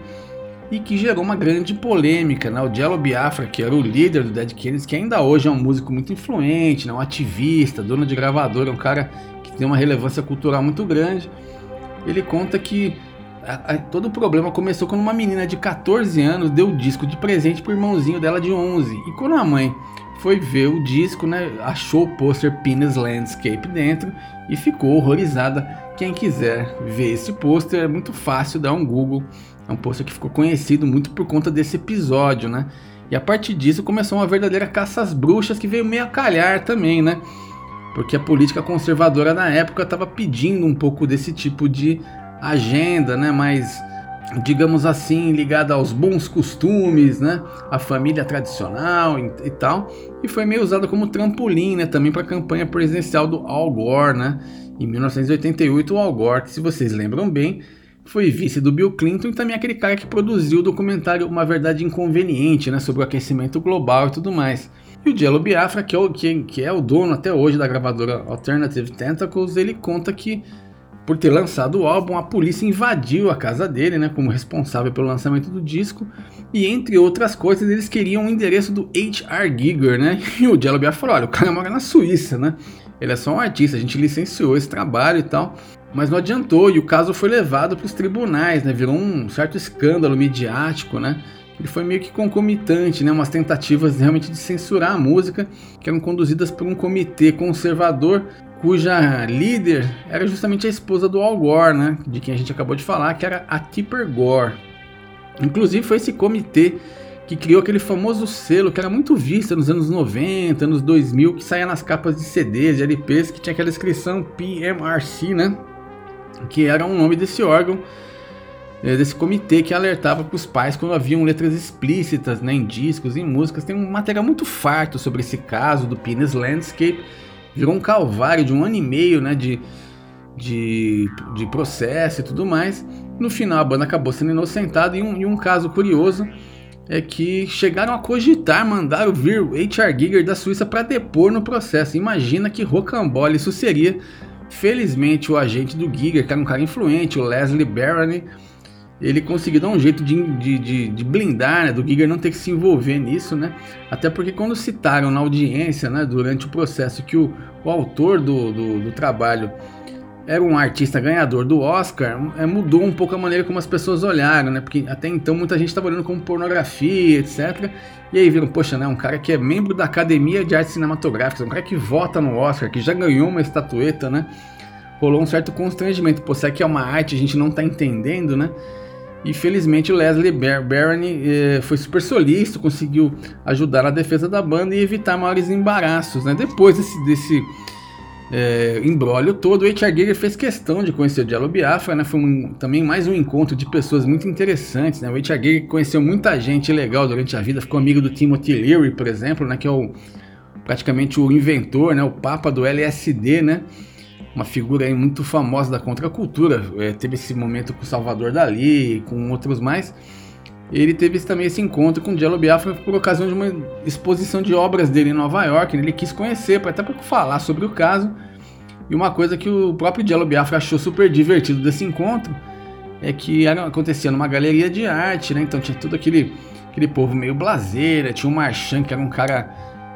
S1: e que gerou uma grande polêmica. Né? O Jello Biafra, que era o líder do Dead Kennedys, que ainda hoje é um músico muito influente, né? um ativista, dono de gravadora, um cara que tem uma relevância cultural muito grande, ele conta que a, a, todo o problema começou quando uma menina de 14 anos deu o disco de presente pro irmãozinho dela de 11. E quando a mãe foi ver o disco, né, achou o pôster Penis Landscape dentro e ficou horrorizada. Quem quiser ver esse pôster é muito fácil dar um Google. É um pôster que ficou conhecido muito por conta desse episódio, né? E a partir disso começou uma verdadeira caça às bruxas que veio meio a calhar também, né? Porque a política conservadora na época estava pedindo um pouco desse tipo de agenda, né, mais digamos assim, ligada aos bons costumes, né, a família tradicional e, e tal, e foi meio usada como trampolim, né, também para a campanha presidencial do Al Gore, né, em 1988 o Al Gore, que se vocês lembram bem, foi vice do Bill Clinton e também aquele cara que produziu o documentário Uma Verdade Inconveniente, né, sobre o aquecimento global e tudo mais. E o Jello Biafra, que é o, que, que é o dono até hoje da gravadora Alternative Tentacles, ele conta que por ter lançado o álbum, a polícia invadiu a casa dele, né, como responsável pelo lançamento do disco, e entre outras coisas, eles queriam o endereço do H.R. Giger, né? E o Jello Biafra falou: olha, o cara mora na Suíça, né? Ele é só um artista, a gente licenciou esse trabalho e tal, mas não adiantou, e o caso foi levado para os tribunais, né? Virou um certo escândalo midiático, né? Ele foi meio que concomitante, né? Umas tentativas realmente de censurar a música, que eram conduzidas por um comitê conservador cuja líder era justamente a esposa do Al Gore, né? De quem a gente acabou de falar, que era a Tipper Gore. Inclusive foi esse comitê que criou aquele famoso selo que era muito visto nos anos 90, anos 2000, que saía nas capas de CDs, de LPs, que tinha aquela inscrição PMRC, né? Que era o nome desse órgão, desse comitê que alertava para os pais quando haviam letras explícitas né, em discos, em músicas. Tem um material muito farto sobre esse caso do Penis Landscape virou um calvário de um ano e meio, né, de, de, de processo e tudo mais. No final a banda acabou sendo inocentada e um, e um caso curioso é que chegaram a cogitar mandar vir o H.R. Giger da Suíça para depor no processo. Imagina que rocambole isso seria. Felizmente o agente do Giger, que era um cara influente, o Leslie Barony, ele conseguiu dar um jeito de, de, de, de blindar, né, do Giger não ter que se envolver nisso, né? Até porque quando citaram na audiência, né, durante o processo, que o, o autor do, do, do, trabalho era um artista ganhador do Oscar, é, mudou um pouco a maneira como as pessoas olharam, né? Porque até então muita gente estava olhando como pornografia, etc. E aí viram, poxa, né, um cara que é membro da Academia de Artes Cinematográficas, um cara que vota no Oscar, que já ganhou uma estatueta, né? rolou um certo constrangimento. Pô, será que é uma arte a gente não tá entendendo, né? E felizmente Leslie Bar Barony eh, foi super solícito, conseguiu ajudar na defesa da banda e evitar maiores embaraços, né? Depois desse, desse é, embrólio todo, o H.R. Giger fez questão de conhecer o Jello Biafra, né? Foi um, também mais um encontro de pessoas muito interessantes, né? O H.R. Giger conheceu muita gente legal durante a vida, ficou amigo do Timothy Leary, por exemplo, né? Que é o, praticamente o inventor, né? O papa do LSD, né? Uma figura aí muito famosa da contracultura. É, teve esse momento com Salvador Dali, com outros mais. Ele teve também esse encontro com Jello Biafra por ocasião de uma exposição de obras dele em Nova York. Ele quis conhecer, até para falar sobre o caso. E uma coisa que o próprio Jello Biafra achou super divertido desse encontro é que era, acontecia numa galeria de arte, né? Então tinha todo aquele, aquele povo meio blazeira, tinha o Marchand, que era um cara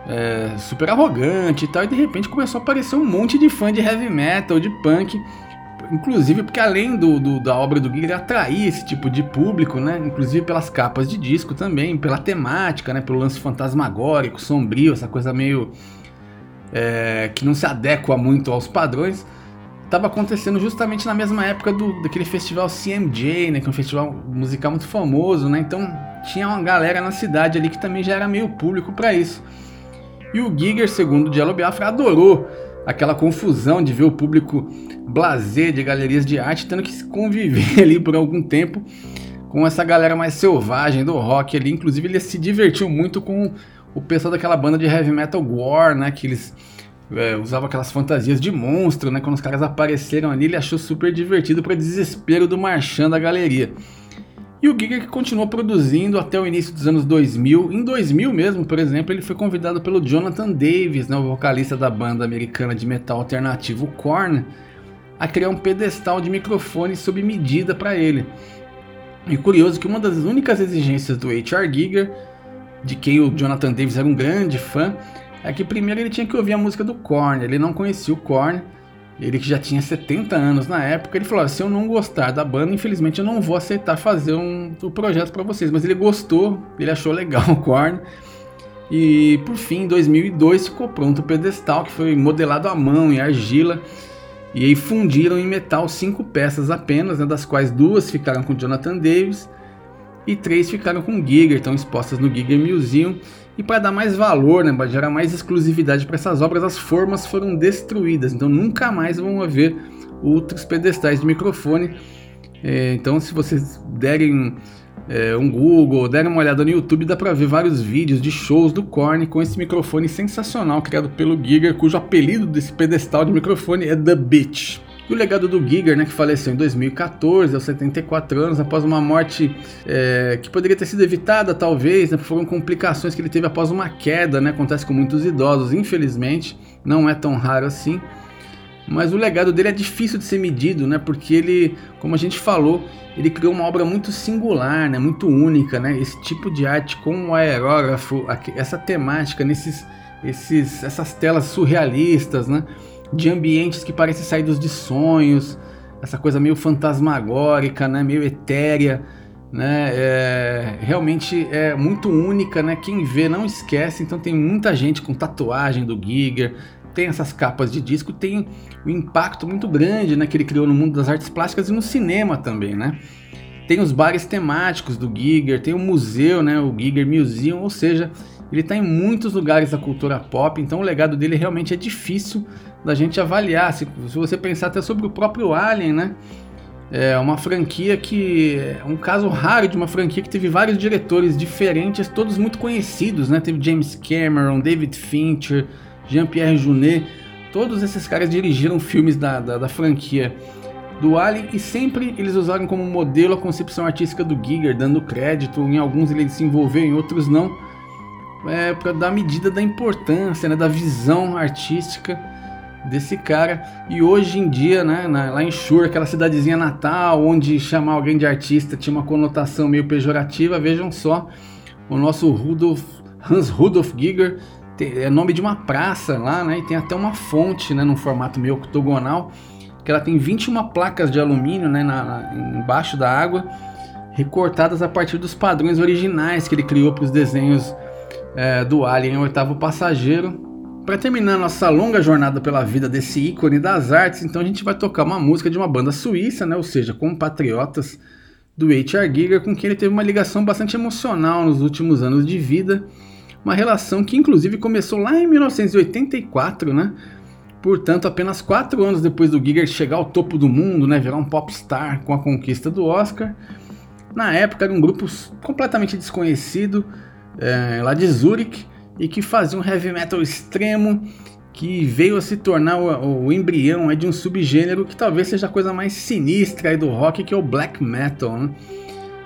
S1: é, super arrogante e tal, e de repente começou a aparecer um monte de fã de heavy metal, de punk, inclusive porque além do, do, da obra do Giger atrair esse tipo de público, né? Inclusive pelas capas de disco também, pela temática, né? Pelo lance fantasmagórico, sombrio, essa coisa meio é, que não se adequa muito aos padrões. Estava acontecendo justamente na mesma época do, daquele festival CMJ, né? Que é um festival musical muito famoso, né? Então tinha uma galera na cidade ali que também já era meio público para isso. E o Giger, segundo o Jello Biafra, adorou aquela confusão de ver o público blazer de galerias de arte tendo que conviver ali por algum tempo com essa galera mais selvagem do rock ali. Inclusive ele se divertiu muito com o pessoal daquela banda de heavy metal War, né? Que eles é, usavam aquelas fantasias de monstro, né? Quando os caras apareceram ali, ele achou super divertido para desespero do marchando da galeria. E o Giger que continuou produzindo até o início dos anos 2000. Em 2000 mesmo, por exemplo, ele foi convidado pelo Jonathan Davis, né, o vocalista da banda americana de metal alternativo Korn, a criar um pedestal de microfone sob medida para ele. E curioso que uma das únicas exigências do H.R. Giger, de quem o Jonathan Davis era um grande fã, é que primeiro ele tinha que ouvir a música do Korn. Ele não conhecia o Korn, ele que já tinha 70 anos na época, ele falou: se eu não gostar da banda, infelizmente eu não vou aceitar fazer um, um projeto para vocês. Mas ele gostou, ele achou legal o Korn. E por fim, em 2002 ficou pronto o pedestal que foi modelado à mão em argila. E aí fundiram em metal cinco peças apenas, né, das quais duas ficaram com Jonathan Davis e três ficaram com Giger, estão expostas no Giger Museum. E para dar mais valor, né, para gerar mais exclusividade para essas obras, as formas foram destruídas. Então nunca mais vão haver outros pedestais de microfone. É, então se vocês derem é, um Google, derem uma olhada no YouTube, dá para ver vários vídeos de shows do Korn com esse microfone sensacional criado pelo Giger, cujo apelido desse pedestal de microfone é The Bitch. E o legado do Giger, né, que faleceu em 2014, aos 74 anos, após uma morte é, que poderia ter sido evitada, talvez, né, foram complicações que ele teve após uma queda, né, acontece com muitos idosos, infelizmente, não é tão raro assim. Mas o legado dele é difícil de ser medido, né, porque ele, como a gente falou, ele criou uma obra muito singular, né, muito única, né, esse tipo de arte com o aerógrafo, essa temática, nesses, esses, essas telas surrealistas, né, de ambientes que parecem saídos de sonhos, essa coisa meio fantasmagórica, né, meio etérea, né, é, realmente é muito única, né, quem vê não esquece, então tem muita gente com tatuagem do Giger, tem essas capas de disco, tem um impacto muito grande né, que ele criou no mundo das artes plásticas e no cinema também, né. Tem os bares temáticos do Giger, tem o museu, né, o Giger Museum, ou seja, ele está em muitos lugares da cultura pop, então o legado dele realmente é difícil da gente avaliar. Se, se você pensar até sobre o próprio Alien, né? É uma franquia que. Um caso raro de uma franquia que teve vários diretores diferentes, todos muito conhecidos, né? Teve James Cameron, David Fincher, Jean-Pierre Junet. Todos esses caras dirigiram filmes da, da, da, franquia do Alien e sempre eles usaram como modelo a concepção artística do Giger, dando crédito. Em alguns ele se envolveu, em outros não. É, para dar medida da importância, né, da visão artística desse cara. E hoje em dia, né, na, lá em Shur, aquela cidadezinha natal, onde chamar alguém de artista tinha uma conotação meio pejorativa, vejam só, o nosso Rudolf, Hans Rudolf Giger tem, é nome de uma praça lá, né, e tem até uma fonte, né, num formato meio octogonal, que ela tem 21 placas de alumínio, né, na, na, embaixo da água, recortadas a partir dos padrões originais que ele criou para os desenhos é, do Alien, o oitavo passageiro, Para terminar nossa longa jornada pela vida desse ícone das artes, então a gente vai tocar uma música de uma banda suíça, né? ou seja, compatriotas do H.R. Giger, com quem ele teve uma ligação bastante emocional nos últimos anos de vida, uma relação que inclusive começou lá em 1984, né? Portanto, apenas quatro anos depois do Giger chegar ao topo do mundo, né, virar um popstar com a conquista do Oscar, na época era um grupo completamente desconhecido, é, lá de Zurich, e que fazia um heavy metal extremo que veio a se tornar o, o embrião de um subgênero que talvez seja a coisa mais sinistra do rock, que é o black metal. Né?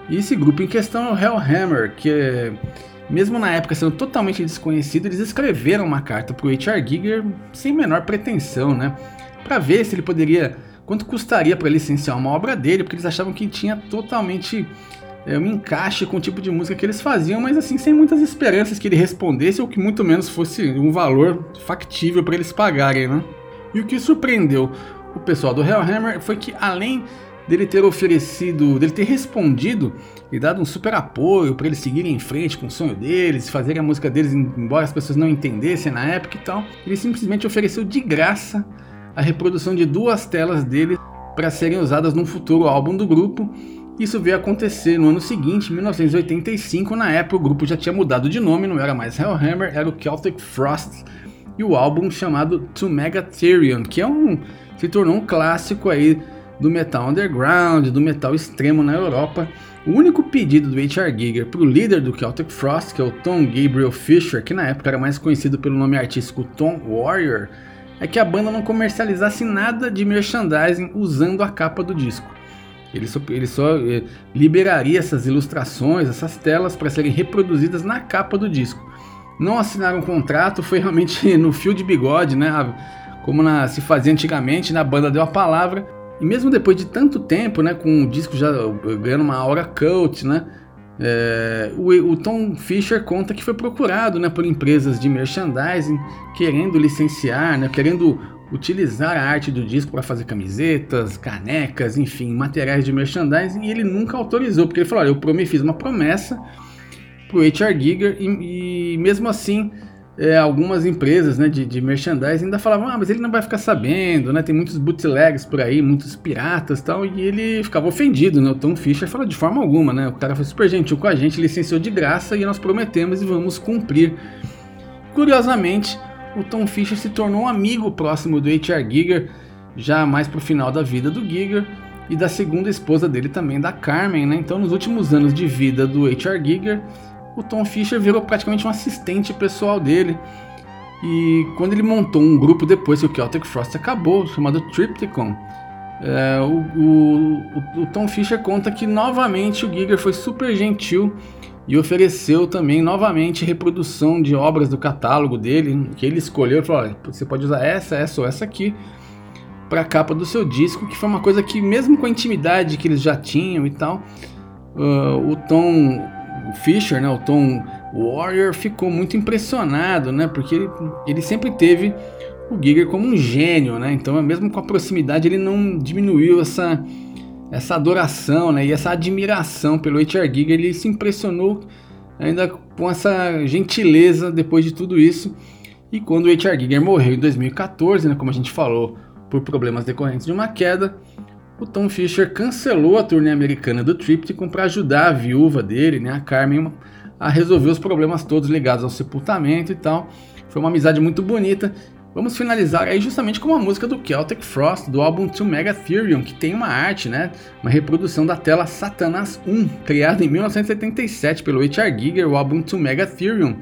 S1: E esse grupo em questão é o Hellhammer, que é, mesmo na época sendo totalmente desconhecido, eles escreveram uma carta para o H.R. Giger sem menor pretensão, né? Para ver se ele poderia, quanto custaria para licenciar uma obra dele, porque eles achavam que tinha totalmente é, um encaixe com o tipo de música que eles faziam, mas assim, sem muitas esperanças que ele respondesse ou que muito menos fosse um valor factível para eles pagarem, né? E o que surpreendeu o pessoal do Hellhammer foi que além dele ter oferecido, dele ter respondido e dado um super apoio para eles seguirem em frente com o sonho deles, fazerem a música deles, embora as pessoas não entendessem na época e tal, ele simplesmente ofereceu de graça a reprodução de duas telas dele para serem usadas num futuro álbum do grupo isso veio acontecer no ano seguinte, 1985, na época o grupo já tinha mudado de nome, não era mais Hellhammer, era o Celtic Frost, e o álbum chamado To Megatherion, que é um se tornou um clássico aí do metal underground, do metal extremo na Europa. O único pedido do H.R. Giger para o líder do Celtic Frost, que é o Tom Gabriel Fisher, que na época era mais conhecido pelo nome artístico Tom Warrior, é que a banda não comercializasse nada de merchandising usando a capa do disco. Ele só, ele só eh, liberaria essas ilustrações, essas telas para serem reproduzidas na capa do disco. Não assinaram um contrato, foi realmente no fio de bigode, né? Como na, se fazia antigamente, na banda deu a palavra. E mesmo depois de tanto tempo, né, com o disco já ganhando uma aura cult, né, é, o, o, Tom Fisher conta que foi procurado né, por empresas de merchandising querendo licenciar, né, querendo utilizar a arte do disco para fazer camisetas, canecas, enfim, materiais de merchandising e ele nunca autorizou, porque ele falou: olha, eu prometi, fiz uma promessa para o HR Giger e, e, mesmo assim é, algumas empresas né, de, de merchandising ainda falavam: ah, mas ele não vai ficar sabendo, né? Tem muitos bootlegs por aí, muitos piratas tal, e ele ficava ofendido, né? O Tom Fisher fala de forma alguma, né? O cara foi super gentil com a gente, licenciou de graça e nós prometemos e vamos cumprir. Curiosamente, o Tom Fisher se tornou um amigo próximo do H.R. Giger, já mais pro final da vida do Giger, e da segunda esposa dele também, da Carmen, né? Então, nos últimos anos de vida do H.R. Giger, o Tom Fisher virou praticamente um assistente pessoal dele. E quando ele montou um grupo depois que o Celtic Frost acabou, chamado Tripticon, é, o, o, o, Tom Fisher conta que novamente o Giger foi super gentil e ofereceu também novamente reprodução de obras do catálogo dele, que ele escolheu, falou, olha, você pode usar essa, essa ou essa aqui para a capa do seu disco, que foi uma coisa que mesmo com a intimidade que eles já tinham e tal, uh, o Tom Fisher, né, o Tom Warrior ficou muito impressionado, né, porque ele, ele sempre teve o Giger como um gênio, né, então mesmo com a proximidade ele não diminuiu essa essa adoração né, e essa admiração pelo H.R. Giger, ele se impressionou ainda com essa gentileza depois de tudo isso. E quando o H.R. Giger morreu em 2014, né, como a gente falou, por problemas decorrentes de uma queda, o Tom Fisher cancelou a turnê americana do Tripticon para ajudar a viúva dele, né, a Carmen, a resolver os problemas todos ligados ao sepultamento e tal. Foi uma amizade muito bonita Vamos finalizar aí justamente com uma música do Celtic Frost, do álbum To Megatherium, que tem uma arte, né, uma reprodução da tela Satanás 1, criada em 1977 pelo H.R. Giger, o álbum To Megatherium.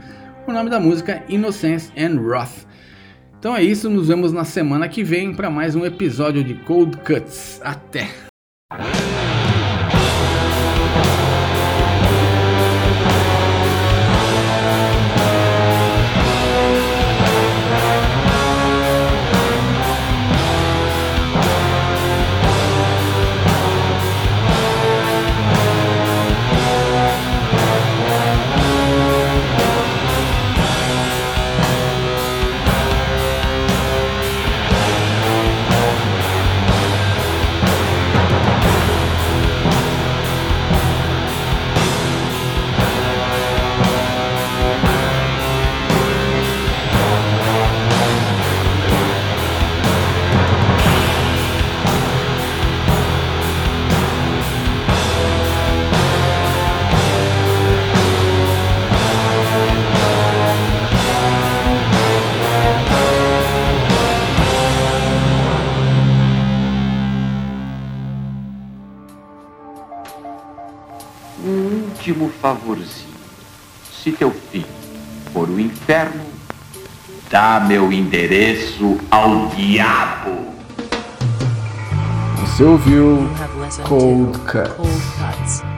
S1: O nome da música Innocence and Wrath. Então é isso, nos vemos na semana que vem para mais um episódio de Cold Cuts. Até!
S2: Último favorzinho. Se teu filho for o inferno, dá meu endereço ao diabo.
S1: Você ouviu Cold Cuts.
S3: Cold Cuts.